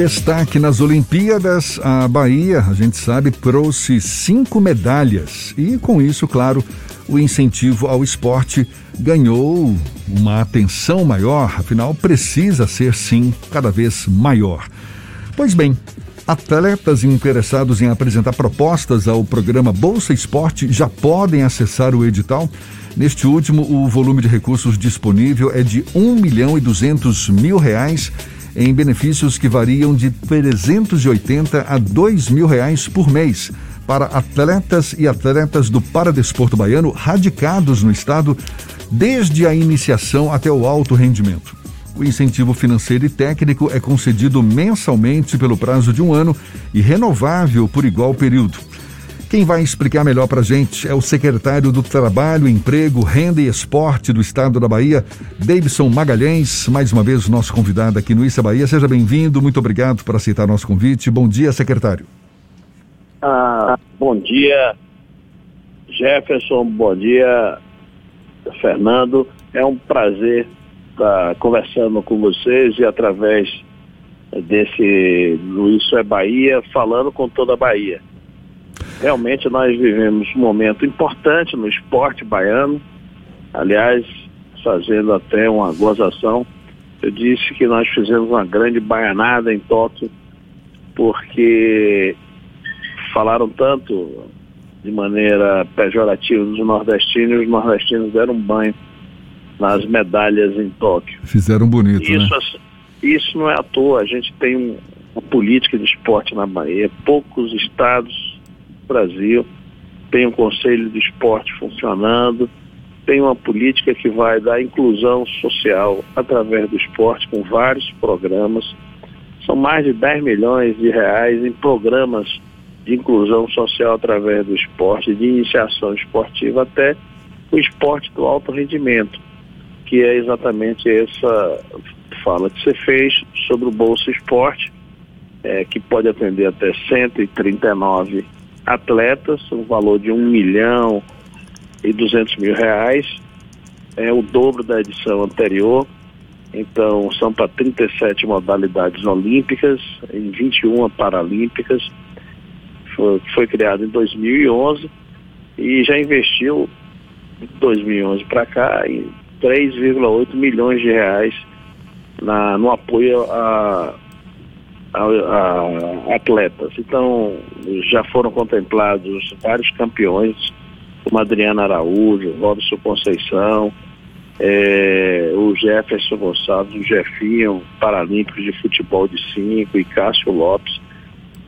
Destaque nas Olimpíadas, a Bahia, a gente sabe, trouxe cinco medalhas e, com isso, claro, o incentivo ao esporte ganhou uma atenção maior, afinal, precisa ser, sim, cada vez maior. Pois bem, atletas interessados em apresentar propostas ao programa Bolsa Esporte já podem acessar o edital. Neste último, o volume de recursos disponível é de 1 milhão e 200 mil reais em benefícios que variam de 380 a 2 mil reais por mês para atletas e atletas do paradesporto baiano radicados no estado desde a iniciação até o alto rendimento. O incentivo financeiro e técnico é concedido mensalmente pelo prazo de um ano e renovável por igual período. Quem vai explicar melhor para a gente é o secretário do Trabalho, Emprego, Renda e Esporte do Estado da Bahia, Davidson Magalhães, mais uma vez nosso convidado aqui no Issa Bahia. Seja bem-vindo, muito obrigado por aceitar nosso convite. Bom dia, secretário. Ah, bom dia, Jefferson, bom dia, Fernando. É um prazer estar conversando com vocês e através desse Luiz é Bahia, falando com toda a Bahia. Realmente nós vivemos um momento importante no esporte baiano. Aliás, fazendo até uma gozação, eu disse que nós fizemos uma grande baianada em Tóquio, porque falaram tanto de maneira pejorativa dos nordestinos, os nordestinos deram um banho nas medalhas em Tóquio. Fizeram bonito, isso, né? Isso não é à toa, a gente tem um, uma política de esporte na Bahia, poucos estados Brasil, tem um conselho de esporte funcionando, tem uma política que vai dar inclusão social através do esporte com vários programas. São mais de 10 milhões de reais em programas de inclusão social através do esporte, de iniciação esportiva até o esporte do alto rendimento, que é exatamente essa fala que você fez sobre o Bolsa Esporte, é, que pode atender até 139 atletas, um valor de um milhão e duzentos mil reais, é o dobro da edição anterior. Então, são para 37 modalidades olímpicas, em 21 paralímpicas. Foi, foi criado em 2011 e já investiu de 2011 para cá em 3,8 milhões de reais na, no apoio a a, a, atletas. Então, já foram contemplados vários campeões, como Adriana Araújo, Robson Conceição, é, o Jefferson Gonçalves, o Jefinho, Paralímpicos de Futebol de 5 e Cássio Lopes.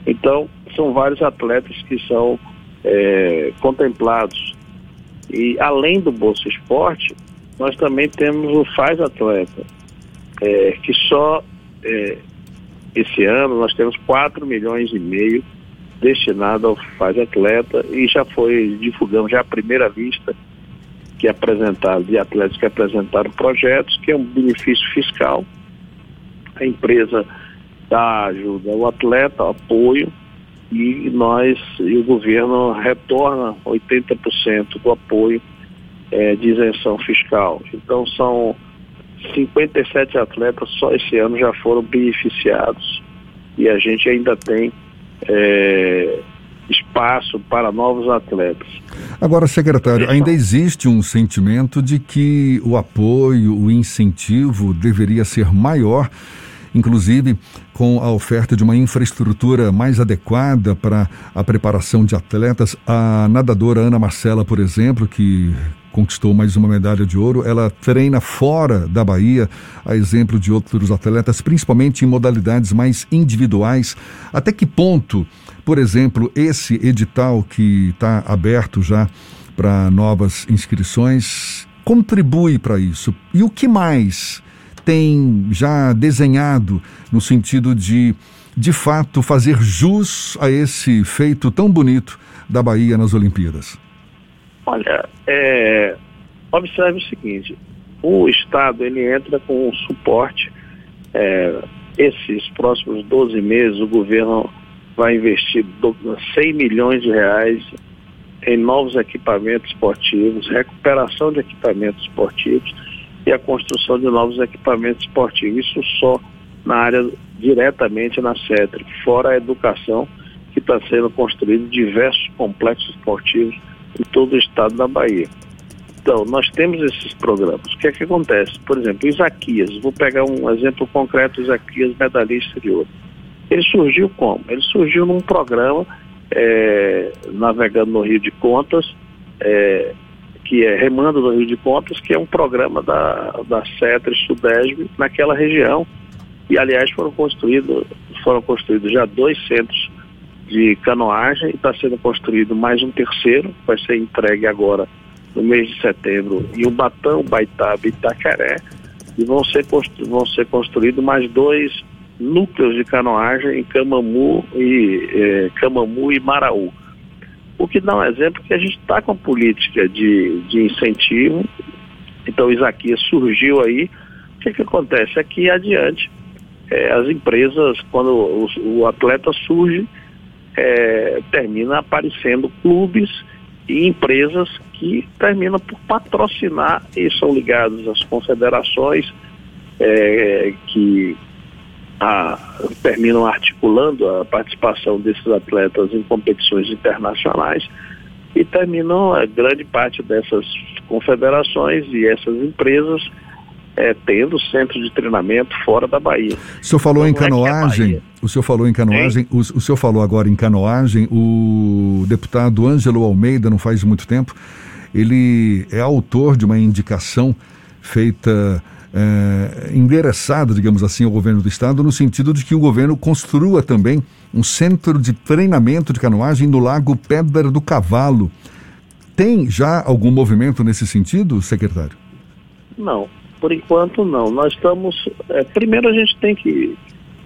Então, são vários atletas que são é, contemplados. E além do Bolsa Esporte, nós também temos o Faz Atleta, é, que só é, esse ano nós temos 4 milhões e meio destinado ao Faz Atleta e já foi, divulgamos já a primeira lista que apresentaram, de atletas que apresentaram projetos, que é um benefício fiscal. A empresa dá ajuda ao atleta, apoio, e nós e o governo retorna 80% do apoio é, de isenção fiscal. Então são 57 atletas só esse ano já foram beneficiados e a gente ainda tem é, espaço para novos atletas. Agora, secretário, ainda existe um sentimento de que o apoio, o incentivo deveria ser maior inclusive com a oferta de uma infraestrutura mais adequada para a preparação de atletas. A nadadora Ana Marcela, por exemplo, que conquistou mais uma medalha de ouro. Ela treina fora da Bahia, a exemplo de outros atletas, principalmente em modalidades mais individuais. Até que ponto, por exemplo, esse edital que está aberto já para novas inscrições contribui para isso? E o que mais tem já desenhado no sentido de, de fato, fazer jus a esse feito tão bonito da Bahia nas Olimpíadas? Olha, é, observe o seguinte, o Estado ele entra com um suporte, é, esses próximos 12 meses o governo vai investir 100 milhões de reais em novos equipamentos esportivos, recuperação de equipamentos esportivos e a construção de novos equipamentos esportivos. Isso só na área diretamente na CETRI, fora a educação que está sendo construído diversos complexos esportivos em todo o estado da Bahia. Então, nós temos esses programas. O que é que acontece? Por exemplo, Isaquias, vou pegar um exemplo concreto, Isaquias, medalhista de ouro. Ele surgiu como? Ele surgiu num programa é, navegando no Rio de Contas, é, que é Remando no Rio de Contas, que é um programa da, da CETRE Sudesb naquela região. E, aliás, foram construídos, foram construídos já dois centros de canoagem e está sendo construído mais um terceiro, vai ser entregue agora no mês de setembro, em Ubatão, Baitaba e Itacaré, e vão ser, vão ser construídos mais dois núcleos de canoagem em Camamu e, eh, Camamu e Maraú. O que dá um exemplo que a gente está com política de, de incentivo, então Isaquias surgiu aí, o que, que acontece? Aqui adiante, eh, as empresas, quando o, o atleta surge, eh, termina aparecendo clubes e empresas que terminam por patrocinar e são ligados às confederações é, que a, terminam articulando a participação desses atletas em competições internacionais e terminam a grande parte dessas confederações e essas empresas é, tendo centro de treinamento fora da Bahia. O senhor falou então, em é é canoagem, é o senhor falou em canoagem, o, o, senhor falou agora em canoagem, o deputado Ângelo Almeida, não faz muito tempo, ele é autor de uma indicação feita, é, endereçada, digamos assim, ao governo do estado, no sentido de que o governo construa também um centro de treinamento de canoagem no Lago Pedra do Cavalo. Tem já algum movimento nesse sentido, secretário? Não, por enquanto, não. Nós estamos. É, primeiro, a gente tem que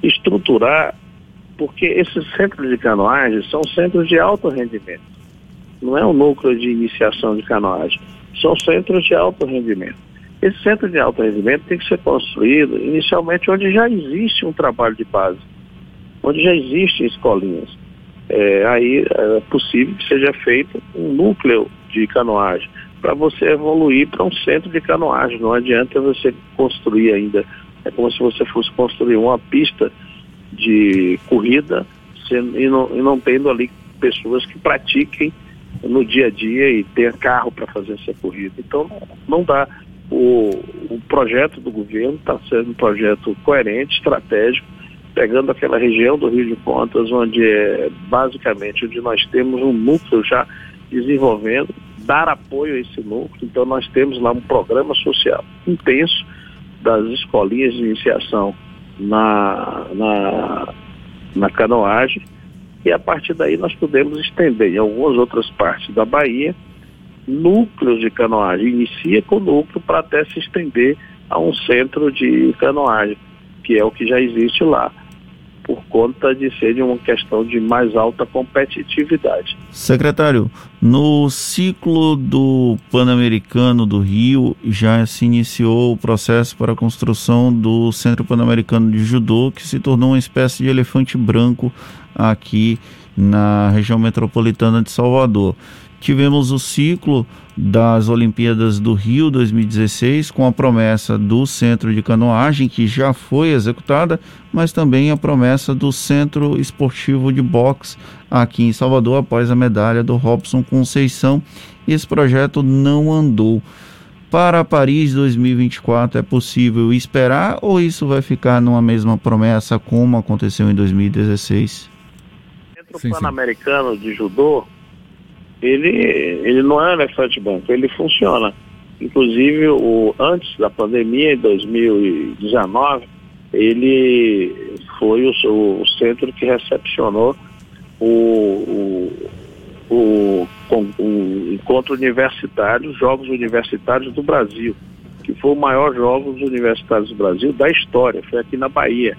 estruturar, porque esses centros de canoagem são centros de alto rendimento. Não é um núcleo de iniciação de canoagem. São centros de alto rendimento. Esse centro de alto rendimento tem que ser construído inicialmente onde já existe um trabalho de base, onde já existem escolinhas. É, aí é possível que seja feito um núcleo de canoagem para você evoluir para um centro de canoagem. Não adianta você construir ainda. É como se você fosse construir uma pista de corrida e, não, e não tendo ali pessoas que pratiquem no dia a dia e tenha carro para fazer essa corrida. Então não dá. O, o projeto do governo está sendo um projeto coerente, estratégico, pegando aquela região do Rio de Contas, onde é basicamente onde nós temos um núcleo já desenvolvendo dar apoio a esse núcleo. Então, nós temos lá um programa social intenso das escolinhas de iniciação na, na, na canoagem. E a partir daí nós podemos estender em algumas outras partes da Bahia núcleos de canoagem. Inicia com o núcleo para até se estender a um centro de canoagem, que é o que já existe lá por conta de ser uma questão de mais alta competitividade. Secretário, no ciclo do Pan-Americano do Rio já se iniciou o processo para a construção do Centro Pan-Americano de Judô, que se tornou uma espécie de elefante branco aqui na região metropolitana de Salvador. Tivemos o ciclo das Olimpíadas do Rio 2016 com a promessa do centro de canoagem que já foi executada, mas também a promessa do centro esportivo de boxe aqui em Salvador após a medalha do Robson Conceição. Esse projeto não andou. Para Paris 2024 é possível esperar ou isso vai ficar numa mesma promessa como aconteceu em 2016? O Centro Pan-Americano de Judô ele, ele não é um elefante branco, ele funciona. Inclusive, o, antes da pandemia, em 2019, ele foi o, o centro que recepcionou o, o, o, encontro universitário, Jogos Universitários do Brasil, que foi o maior Jogos Universitários do Brasil da história, foi aqui na Bahia,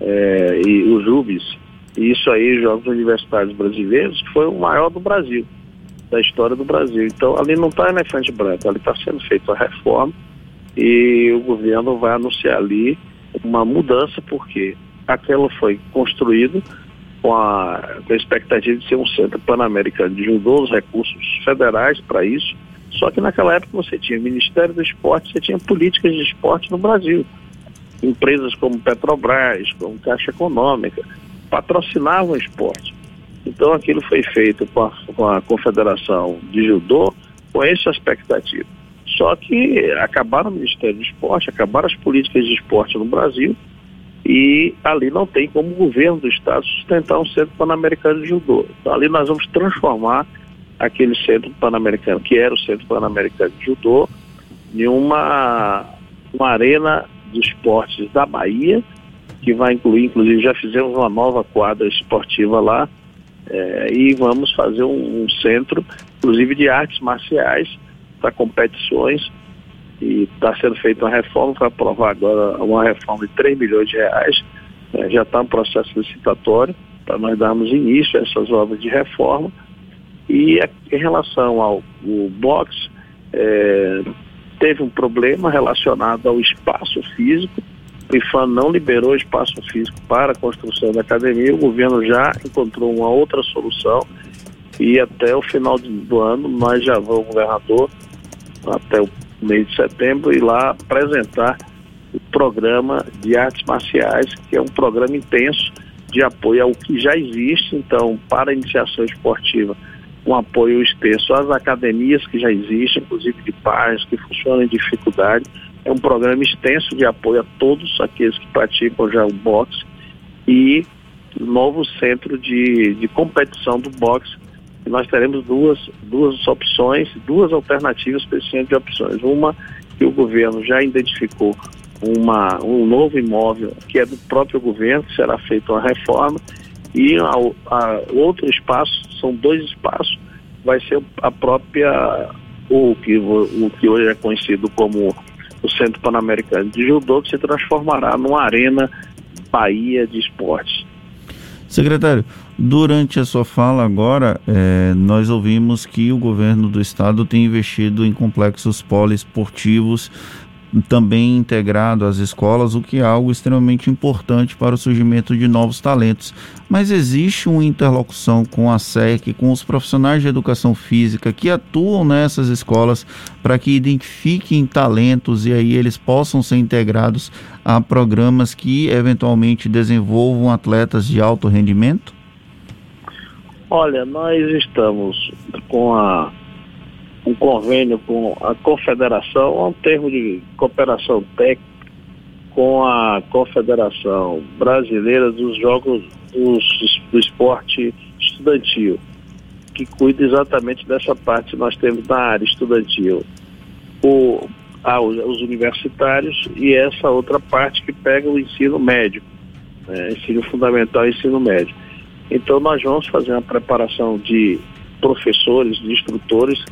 é, e o Jubes. E isso aí, Jogos Universitários Brasileiros, que foi o maior do Brasil da história do Brasil. Então, ali não está elefante branco, ali está sendo feita a reforma e o governo vai anunciar ali uma mudança, porque aquela foi construído com a, com a expectativa de ser um centro pan-americano de judô, os recursos federais para isso. Só que naquela época você tinha Ministério do Esporte, você tinha políticas de esporte no Brasil. empresas como Petrobras, como Caixa Econômica, patrocinavam esporte. Então aquilo foi feito com a, com a Confederação de Judô com essa expectativa. Só que acabaram o Ministério do Esporte, acabaram as políticas de esporte no Brasil e ali não tem como o governo do estado sustentar um centro pan-americano de judô. Então ali nós vamos transformar aquele centro pan-americano, que era o centro pan-americano de judô, em uma, uma arena de esportes da Bahia, que vai incluir, inclusive já fizemos uma nova quadra esportiva lá, é, e vamos fazer um, um, centro, inclusive de artes marciais, para competições, e está sendo feita uma reforma, para aprovar agora uma reforma de 3 milhões de reais, é, já está no processo licitatório, para nós darmos início a essas obras de reforma, e em relação ao boxe, é, teve um problema relacionado ao espaço físico, IFAM não liberou espaço físico para a construção da academia, o governo já encontrou uma outra solução e até o final do ano nós já vamos, governador, até o mês de setembro, ir lá apresentar o programa de artes marciais, que é um programa intenso de apoio ao que já existe, então, para a iniciação esportiva, um apoio extenso às academias que já existem, inclusive de pais que funcionam em dificuldade, é um programa extenso de apoio a todos aqueles que praticam já o boxe e novo centro de, de competição do boxe. E nós teremos duas, duas opções, duas alternativas para esse centro de opções. Uma que o governo já identificou uma, um novo imóvel que é do próprio governo, que será feita uma reforma, e a, a, outro espaço, são dois espaços, vai ser a própria, o que, o que hoje é conhecido como o Centro Pan-Americano de Judô, que se transformará numa arena Bahia de esportes. Secretário, durante a sua fala agora, é, nós ouvimos que o governo do estado tem investido em complexos poliesportivos também integrado às escolas, o que é algo extremamente importante para o surgimento de novos talentos. Mas existe uma interlocução com a SEC, com os profissionais de educação física que atuam nessas escolas para que identifiquem talentos e aí eles possam ser integrados a programas que eventualmente desenvolvam atletas de alto rendimento? Olha, nós estamos com a um convênio com a Confederação, é um termo de cooperação técnica com a Confederação Brasileira dos Jogos dos, do Esporte Estudantil, que cuida exatamente dessa parte. Nós temos na área estudantil o, os universitários e essa outra parte que pega o ensino médio, né, ensino fundamental e ensino médio. Então nós vamos fazer uma preparação de professores, de instrutores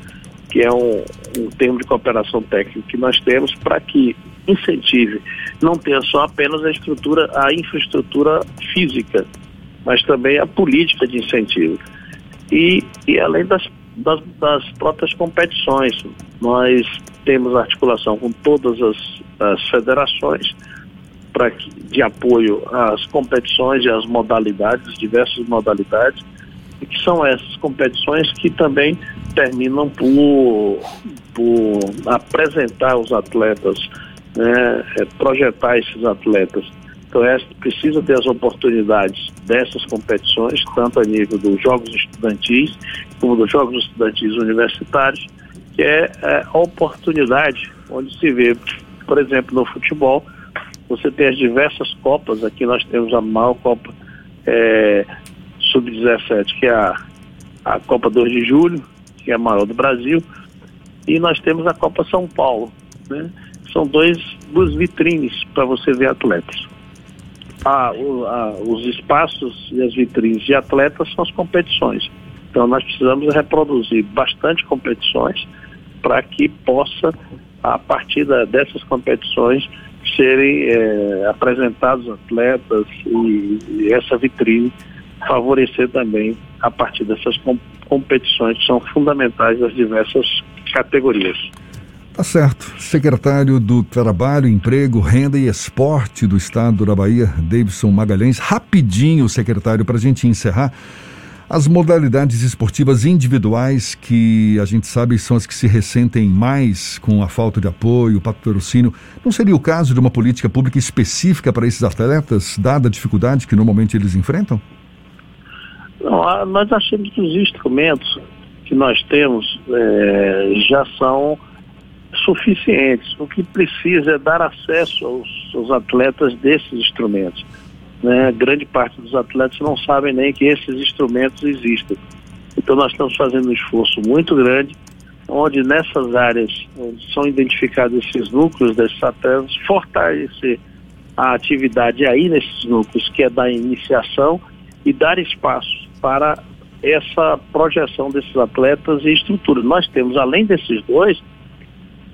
que é um, um termo de cooperação técnica que nós temos para que incentive, não tenha só apenas a estrutura, a infraestrutura física, mas também a política de incentivo. E, e além das, das, das próprias competições, nós temos articulação com todas as, as federações para de apoio às competições e às modalidades, diversas modalidades, e que são essas competições que também terminam por, por apresentar os atletas, né, é, projetar esses atletas. Então, é, precisa ter as oportunidades dessas competições, tanto a nível dos Jogos Estudantis, como dos Jogos Estudantis Universitários, que é, é a oportunidade onde se vê, por exemplo, no futebol, você tem as diversas Copas, aqui nós temos a maior Copa é, Sub-17, que é a, a Copa 2 de Julho, que é a maior do Brasil, e nós temos a Copa São Paulo, né? São dois, duas vitrines para você ver atletas. Ah, o, ah, os espaços e as vitrines de atletas são as competições. Então nós precisamos reproduzir bastante competições para que possa, a partir da, dessas competições, serem é, apresentados atletas e, e essa vitrine favorecer também a partir dessas competições que são fundamentais das diversas categorias. Tá certo. Secretário do Trabalho, Emprego, Renda e Esporte do Estado da Bahia, Davidson Magalhães. Rapidinho, secretário, para a gente encerrar. As modalidades esportivas individuais, que a gente sabe são as que se ressentem mais com a falta de apoio, patrocínio, não seria o caso de uma política pública específica para esses atletas, dada a dificuldade que normalmente eles enfrentam? Não, nós achamos que os instrumentos que nós temos é, já são suficientes. O que precisa é dar acesso aos, aos atletas desses instrumentos. Né? Grande parte dos atletas não sabem nem que esses instrumentos existem. Então nós estamos fazendo um esforço muito grande, onde nessas áreas onde são identificados esses núcleos desses atletas, fortalecer a atividade aí nesses núcleos, que é da iniciação, e dar espaço para essa projeção desses atletas e estrutura. Nós temos, além desses dois,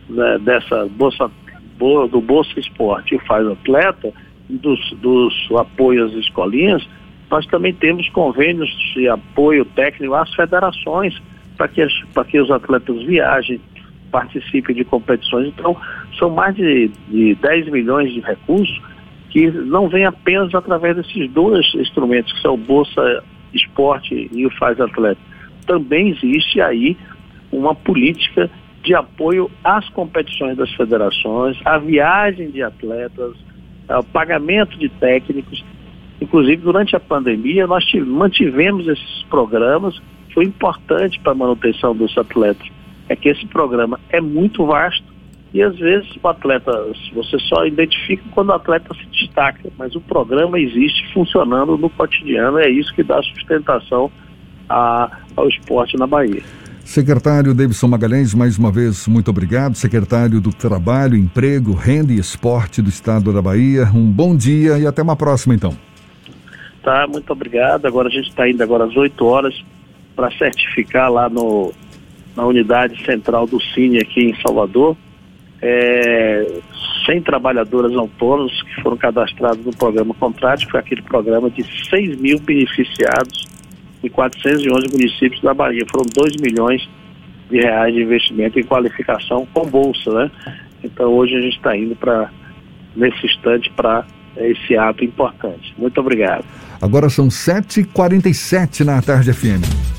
né, dessa bolsa, do Bolsa Esporte e Faz Atleta, dos, dos apoios às escolinhas, nós também temos convênios de apoio técnico às federações para que, que os atletas viajem, participem de competições. Então, são mais de, de 10 milhões de recursos que não vêm apenas através desses dois instrumentos, que são Bolsa Esporte e o Faz Atleta. Também existe aí uma política de apoio às competições das federações, à viagem de atletas, ao pagamento de técnicos. Inclusive, durante a pandemia, nós mantivemos esses programas, foi importante para a manutenção dos atletas. É que esse programa é muito vasto e às vezes o atleta, você só identifica quando o atleta se destaca, mas o programa existe funcionando no cotidiano, é isso que dá sustentação a, ao esporte na Bahia. Secretário Davidson Magalhães, mais uma vez, muito obrigado. Secretário do Trabalho, Emprego, Renda e Esporte do Estado da Bahia. Um bom dia e até uma próxima, então. Tá, muito obrigado. Agora a gente está indo agora às 8 horas para certificar lá no, na unidade central do Cine aqui em Salvador. É, 100 trabalhadoras autônomas que foram cadastradas no programa Contrato, que foi aquele programa de 6 mil beneficiados em 411 municípios da Bahia. Foram 2 milhões de reais de investimento em qualificação com bolsa, né? Então hoje a gente está indo para, nesse instante, para esse ato importante. Muito obrigado. Agora são 7h47 na tarde FM.